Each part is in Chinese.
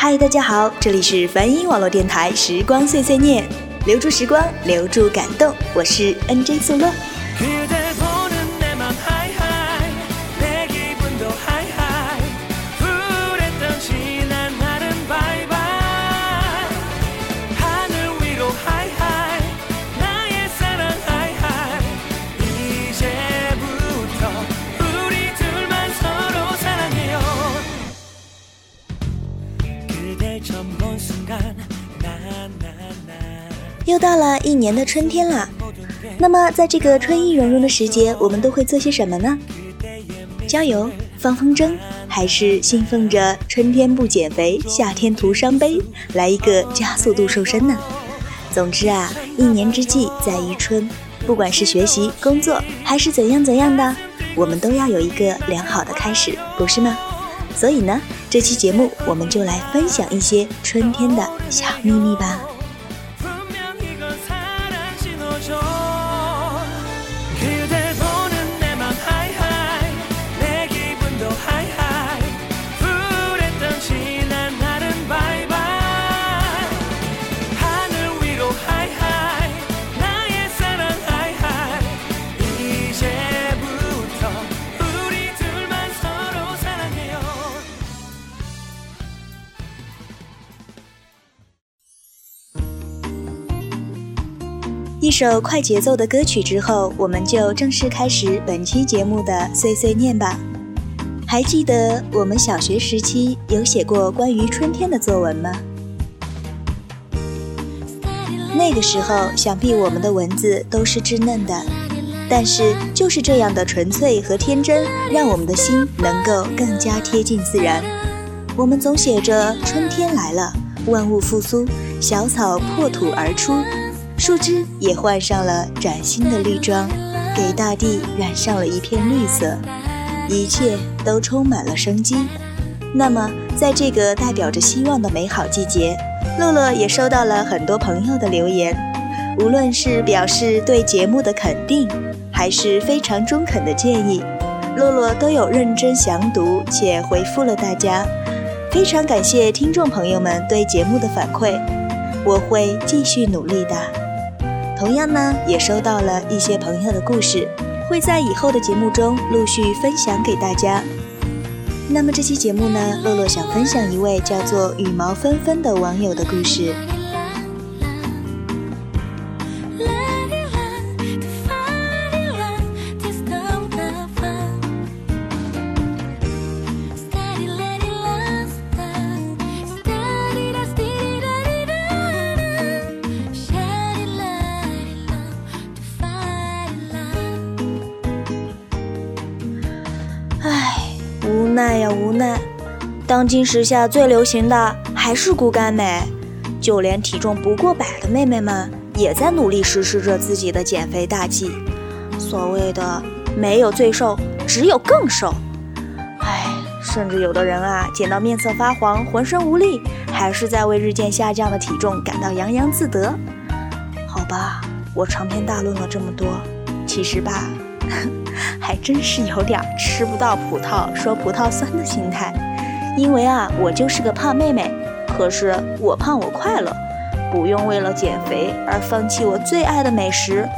嗨，大家好，这里是梵音网络电台《时光碎碎念》，留住时光，留住感动，我是 NJ 素乐。又到了一年的春天了，那么在这个春意融融的时节，我们都会做些什么呢？郊游、放风筝，还是信奉着“春天不减肥，夏天徒伤悲”，来一个加速度瘦身呢？总之啊，一年之计在于春，不管是学习、工作，还是怎样怎样的，我们都要有一个良好的开始，不是吗？所以呢，这期节目我们就来分享一些春天的小秘密吧。首快节奏的歌曲之后，我们就正式开始本期节目的碎碎念吧。还记得我们小学时期有写过关于春天的作文吗？那个时候，想必我们的文字都是稚嫩的，但是就是这样的纯粹和天真，让我们的心能够更加贴近自然。我们总写着春天来了，万物复苏，小草破土而出。树枝也换上了崭新的绿装，给大地染上了一片绿色，一切都充满了生机。那么，在这个代表着希望的美好季节，乐乐也收到了很多朋友的留言，无论是表示对节目的肯定，还是非常中肯的建议，乐乐都有认真详读且回复了大家。非常感谢听众朋友们对节目的反馈，我会继续努力的。同样呢，也收到了一些朋友的故事，会在以后的节目中陆续分享给大家。那么这期节目呢，洛洛想分享一位叫做羽毛纷纷的网友的故事。当今时下最流行的还是骨感美，就连体重不过百的妹妹们也在努力实施着自己的减肥大计。所谓的没有最瘦，只有更瘦。唉，甚至有的人啊，减到面色发黄，浑身无力，还是在为日渐下降的体重感到洋洋自得。好吧，我长篇大论了这么多，其实吧。还真是有点吃不到葡萄说葡萄酸的心态，因为啊，我就是个胖妹妹，可是我胖我快乐，不用为了减肥而放弃我最爱的美食，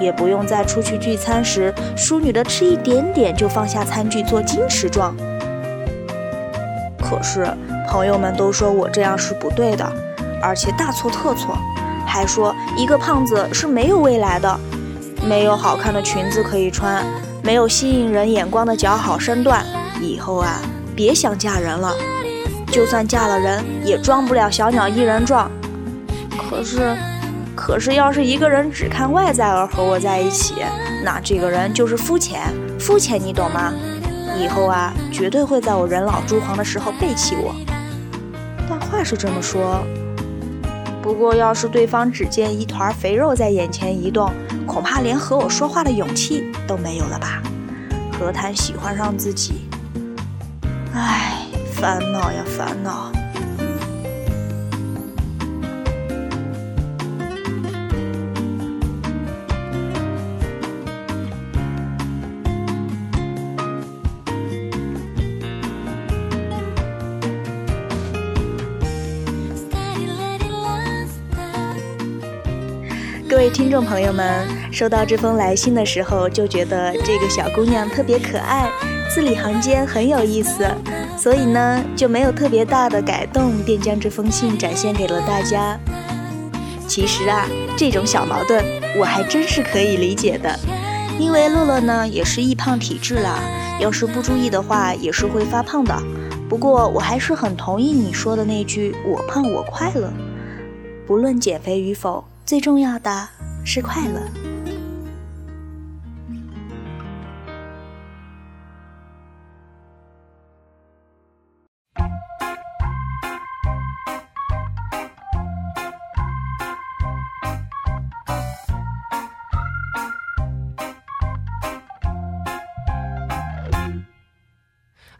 也不用在出去聚餐时淑女的吃一点点就放下餐具做矜持状。可是朋友们都说我这样是不对的，而且大错特错，还说一个胖子是没有未来的。没有好看的裙子可以穿，没有吸引人眼光的姣好身段，以后啊，别想嫁人了。就算嫁了人，也装不了小鸟依人状。可是，可是要是一个人只看外在而和我在一起，那这个人就是肤浅，肤浅，你懂吗？以后啊，绝对会在我人老珠黄的时候背弃我。但话是这么说。不过，要是对方只见一团肥肉在眼前移动，恐怕连和我说话的勇气都没有了吧？何谈喜欢上自己？唉烦恼呀烦恼。各位听众朋友们收到这封来信的时候就觉得这个小姑娘特别可爱字里行间很有意思，所以呢，就没有特别大的改动，便将这封信展现给了大家。其实啊，这种小矛盾我还真是可以理解的，因为乐乐呢也是易胖体质啦，要是不注意的话，也是会发胖的。不过我还是很同意你说的那句“我胖我快乐”，不论减肥与否。最重要的是快乐。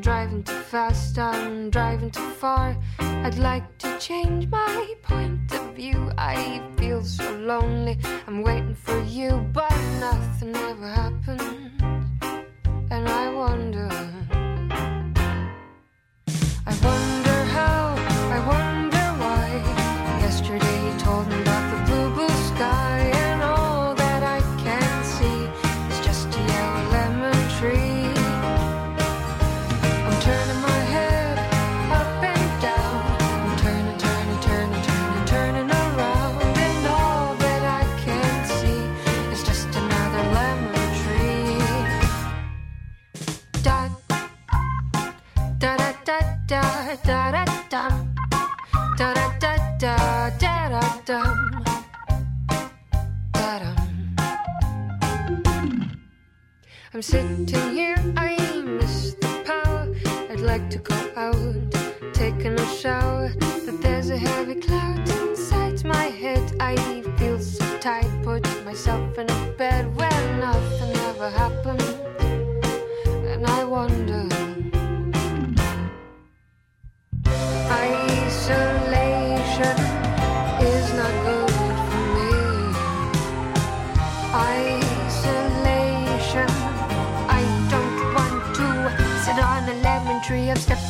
Driving too fast, I'm driving too far. I'd like to change my point of view. I feel so lonely. I'm waiting for you, but nothing ever happens. And I wonder. I'm sitting Step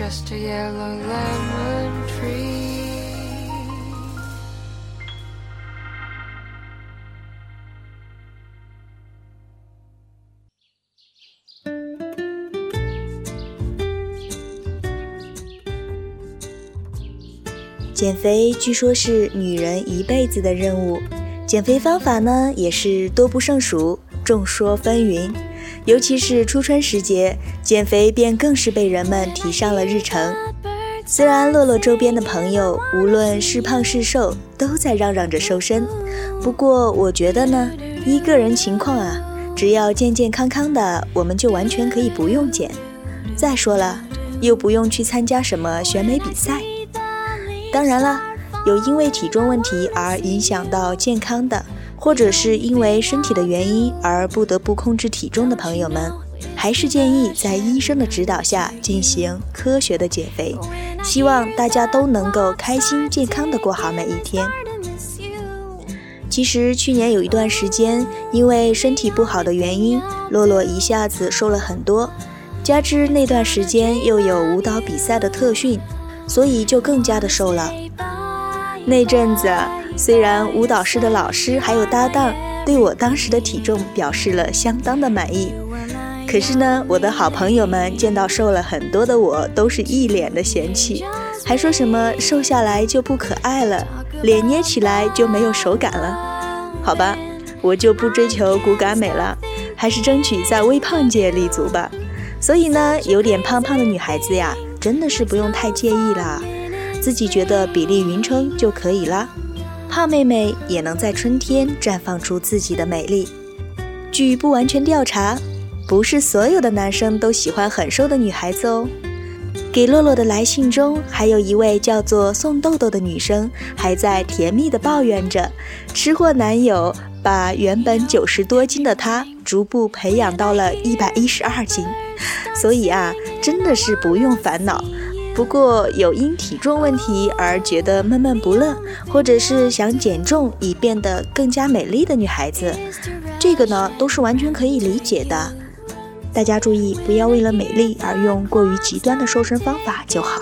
just a yellow lemon tree. 减肥据说是女人一辈子的任务，减肥方法呢也是多不胜数，众说纷纭。尤其是初春时节，减肥便更是被人们提上了日程。虽然乐乐周边的朋友无论是胖是瘦，都在嚷嚷着瘦身，不过我觉得呢，依个人情况啊，只要健健康康的，我们就完全可以不用减。再说了，又不用去参加什么选美比赛。当然了，有因为体重问题而影响到健康的，或者是因为身体的原因而不得不控制体重的朋友们，还是建议在医生的指导下进行科学的减肥。希望大家都能够开心健康的过好每一天。其实去年有一段时间，因为身体不好的原因，洛洛一下子瘦了很多，加之那段时间又有舞蹈比赛的特训。所以就更加的瘦了。那阵子，虽然舞蹈室的老师还有搭档对我当时的体重表示了相当的满意，可是呢，我的好朋友们见到瘦了很多的我，都是一脸的嫌弃，还说什么瘦下来就不可爱了，脸捏起来就没有手感了。好吧，我就不追求骨感美了，还是争取在微胖界立足吧。所以呢，有点胖胖的女孩子呀，真的是不用太介意啦。自己觉得比例匀称就可以啦，胖妹妹也能在春天绽放出自己的美丽。据不完全调查，不是所有的男生都喜欢很瘦的女孩子哦。给洛洛的来信中，还有一位叫做宋豆豆的女生，还在甜蜜的抱怨着，吃货男友把原本九十多斤的她，逐步培养到了一百一十二斤。所以啊，真的是不用烦恼。不过有因体重问题而觉得闷闷不乐，或者是想减重以变得更加美丽的女孩子，这个呢都是完全可以理解的。大家注意，不要为了美丽而用过于极端的瘦身方法就好。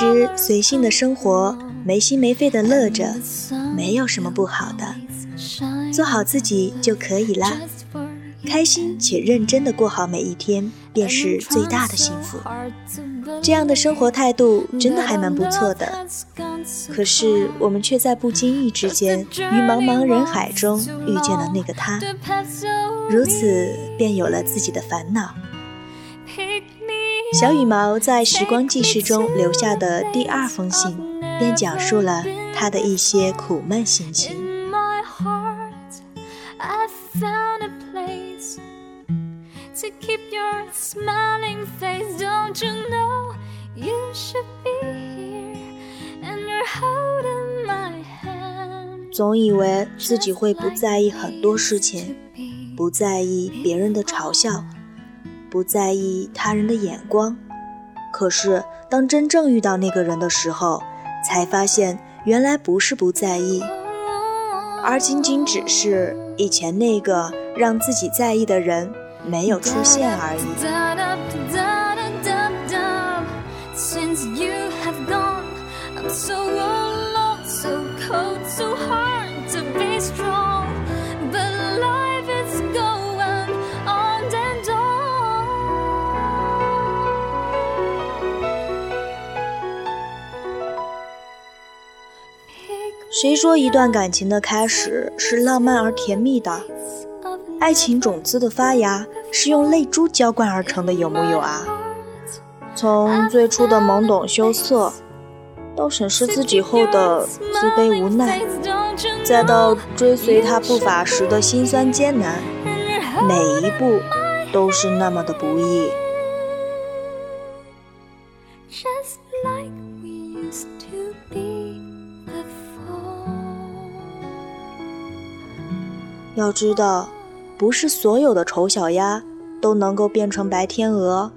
实随性的生活，没心没肺的乐着，没有什么不好的。做好自己就可以啦，开心且认真的过好每一天，便是最大的幸福。这样的生活态度真的还蛮不错的。可是我们却在不经意之间，于茫茫人海中遇见了那个他，如此便有了自己的烦恼。小羽毛在时光记事中留下的第二封信，便讲述了他的一些苦闷心情。总以为自己会不在意很多事情，不在意别人的嘲笑。不在意他人的眼光，可是当真正遇到那个人的时候，才发现原来不是不在意，而仅仅只是以前那个让自己在意的人没有出现而已。谁说一段感情的开始是浪漫而甜蜜的？爱情种子的发芽是用泪珠浇灌而成的，有木有啊？从最初的懵懂羞涩，到审视自己后的自卑无奈，再到追随他步伐时的辛酸艰难，每一步都是那么的不易。要知道，不是所有的丑小鸭都能够变成白天鹅，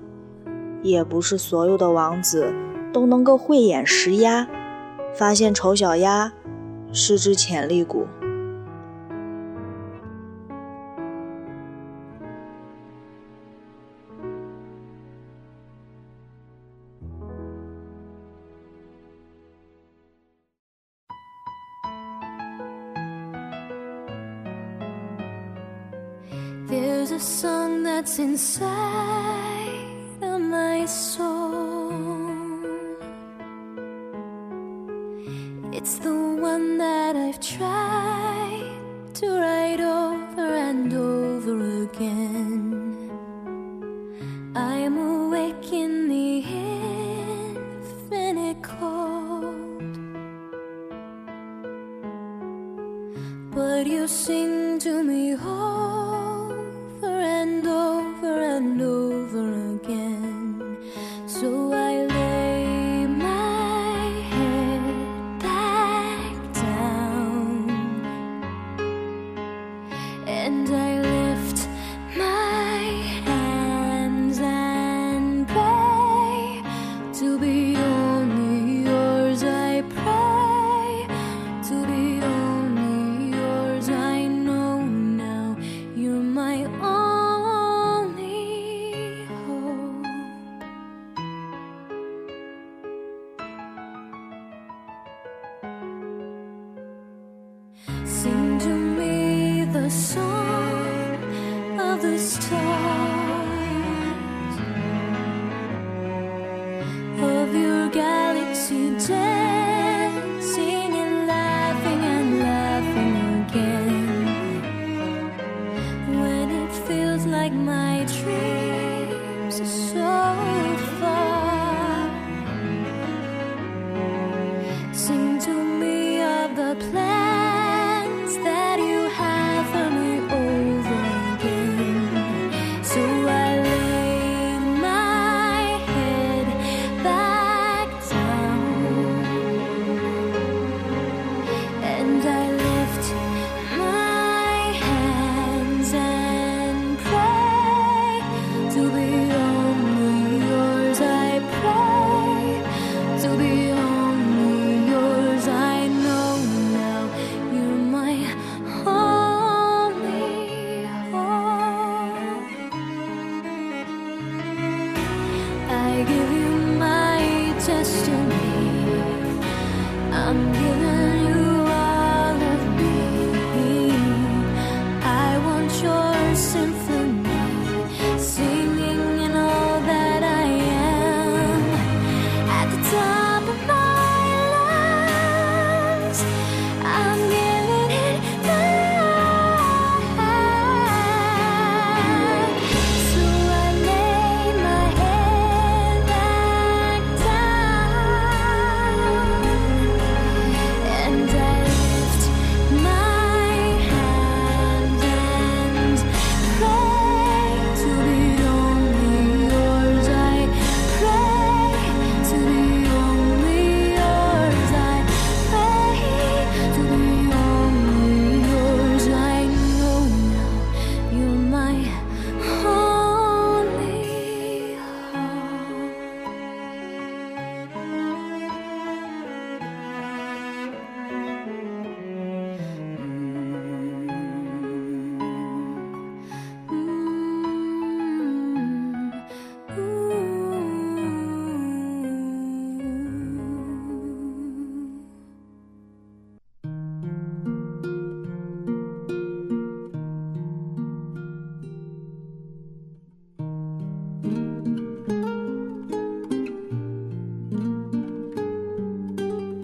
也不是所有的王子都能够慧眼识鸭，发现丑小鸭是只潜力股。Inside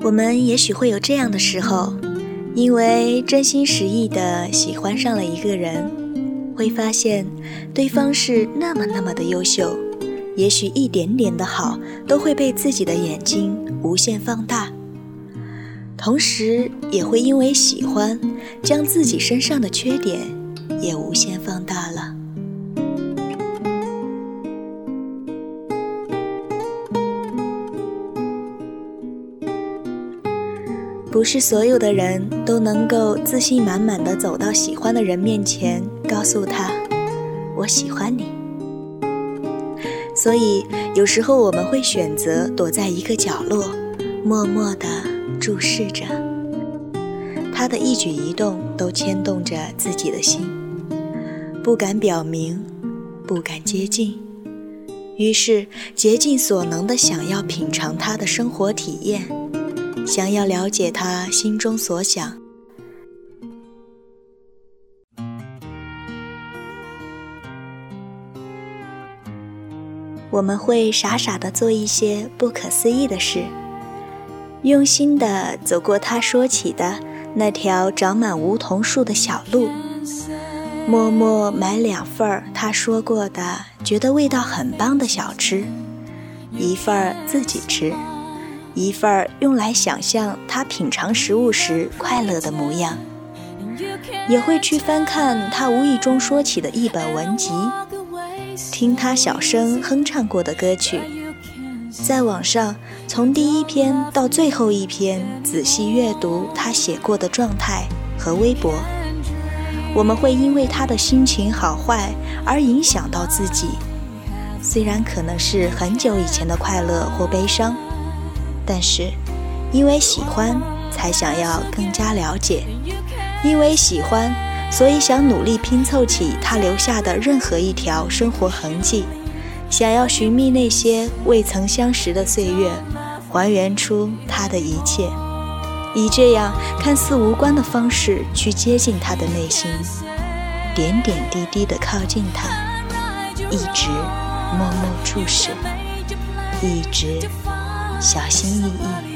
我们也许会有这样的时候，因为真心实意的喜欢上了一个人，会发现对方是那么那么的优秀，也许一点点的好都会被自己的眼睛无限放大。同时也会因为喜欢，将自己身上的缺点也无限放不是所有的人都能够自信满满的走到喜欢的人面前，告诉他：“我喜欢你。”所以，有时候我们会选择躲在一个角落，默默地注视着他的一举一动，都牵动着自己的心，不敢表明，不敢接近，于是竭尽所能地想要品尝他的生活体验。想要了解他心中所想，我们会傻傻的做一些不可思议的事，用心的走过他说起的那条长满梧桐树的小路，默默买两份他说过的觉得味道很棒的小吃，一份自己吃。一份儿用来想象他品尝食物时快乐的模样，也会去翻看他无意中说起的一本文集，听他小声哼唱过的歌曲，在网上从第一篇到最后一篇仔细阅读他写过的状态和微博。我们会因为他的心情好坏而影响到自己，虽然可能是很久以前的快乐或悲伤。但是，因为喜欢，才想要更加了解；因为喜欢，所以想努力拼凑起他留下的任何一条生活痕迹，想要寻觅那些未曾相识的岁月，还原出他的一切，以这样看似无关的方式去接近他的内心，点点滴滴地靠近他，一直默默注视，一直。小心翼翼。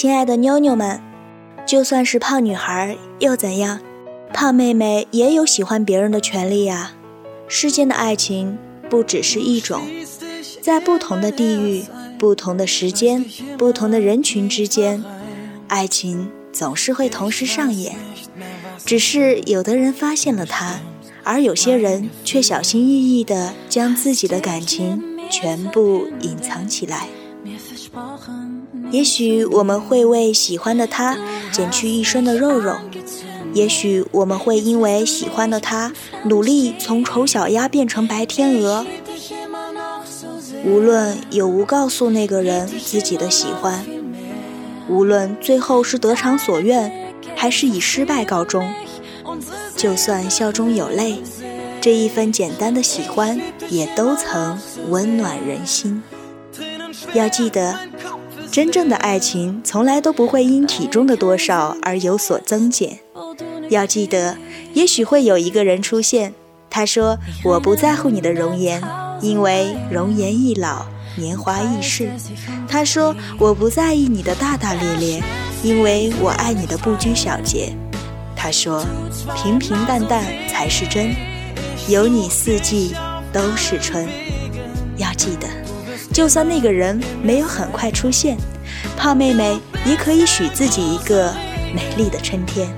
亲爱的妞妞们，就算是胖女孩又怎样？胖妹妹也有喜欢别人的权利呀。世间的爱情不只是一种，在不同的地域、不同的时间、不同的人群之间，爱情总是会同时上演。只是有的人发现了它，而有些人却小心翼翼地将自己的感情全部隐藏起来。也许我们会为喜欢的他减去一身的肉肉，也许我们会因为喜欢的他努力从丑小鸭变成白天鹅。无论有无告诉那个人自己的喜欢，无论最后是得偿所愿，还是以失败告终，就算笑中有泪，这一份简单的喜欢也都曾温暖人心。要记得。真正的爱情从来都不会因体重的多少而有所增减，要记得，也许会有一个人出现。他说：“我不在乎你的容颜，因为容颜易老，年华易逝。”他说：“我不在意你的大大咧咧，因为我爱你的不拘小节。”他说：“平平淡淡才是真，有你四季都是春。”要记得，就算那个人没有很快出现，胖妹妹也可以许自己一个美丽的春天。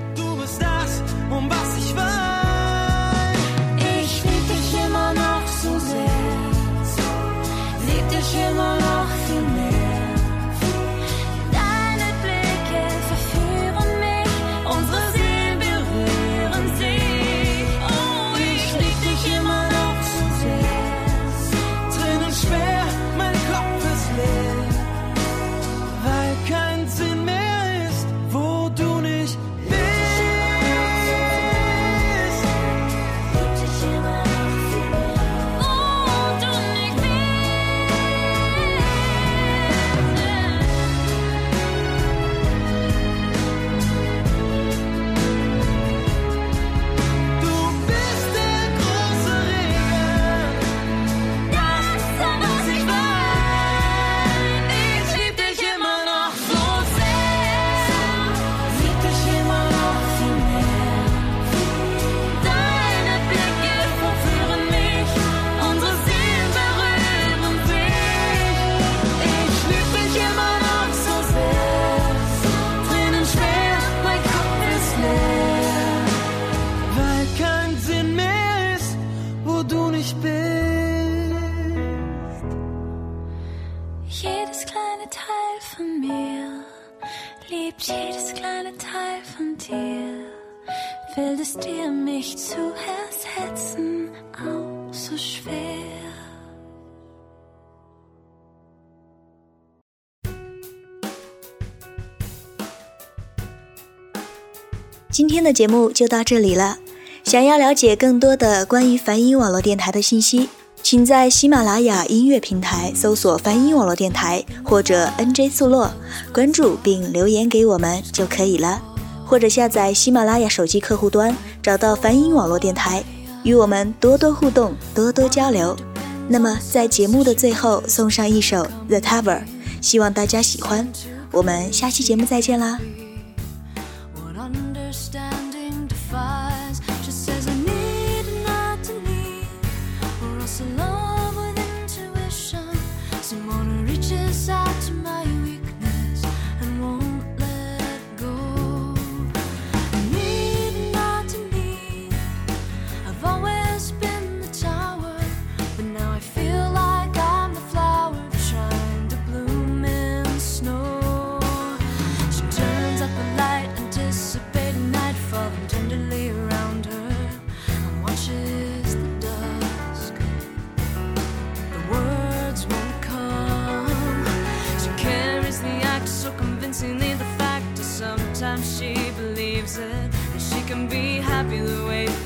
今天的节目就到这里了。想要了解更多的关于梵音网络电台的信息，请在喜马拉雅音乐平台搜索“梵音网络电台”或者 “NJ 速落”，关注并留言给我们就可以了。或者下载喜马拉雅手机客户端，找到梵音网络电台，与我们多多互动，多多交流。那么在节目的最后送上一首《The Tower》，希望大家喜欢。我们下期节目再见啦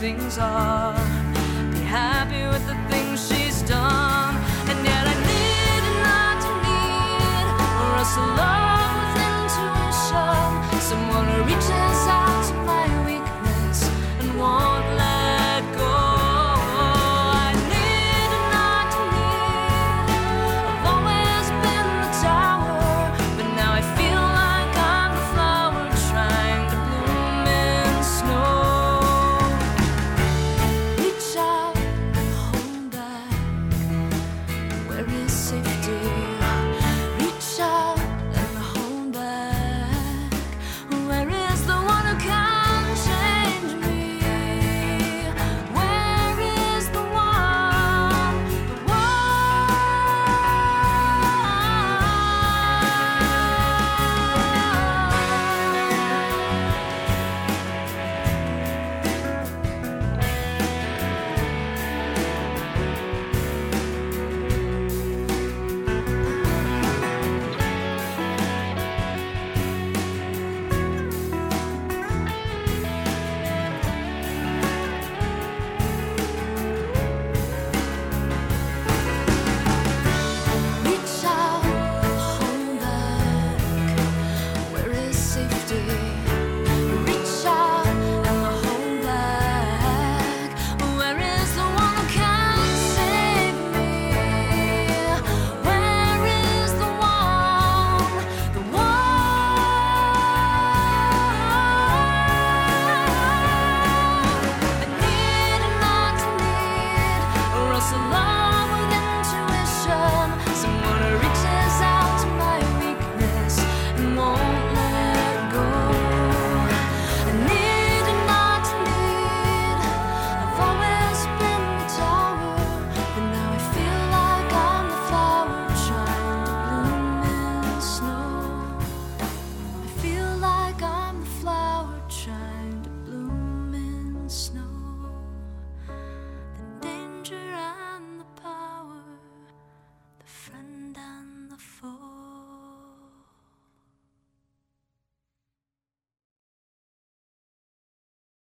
！things are. Be happy with the things she's done. And yet I need not to need or else alone.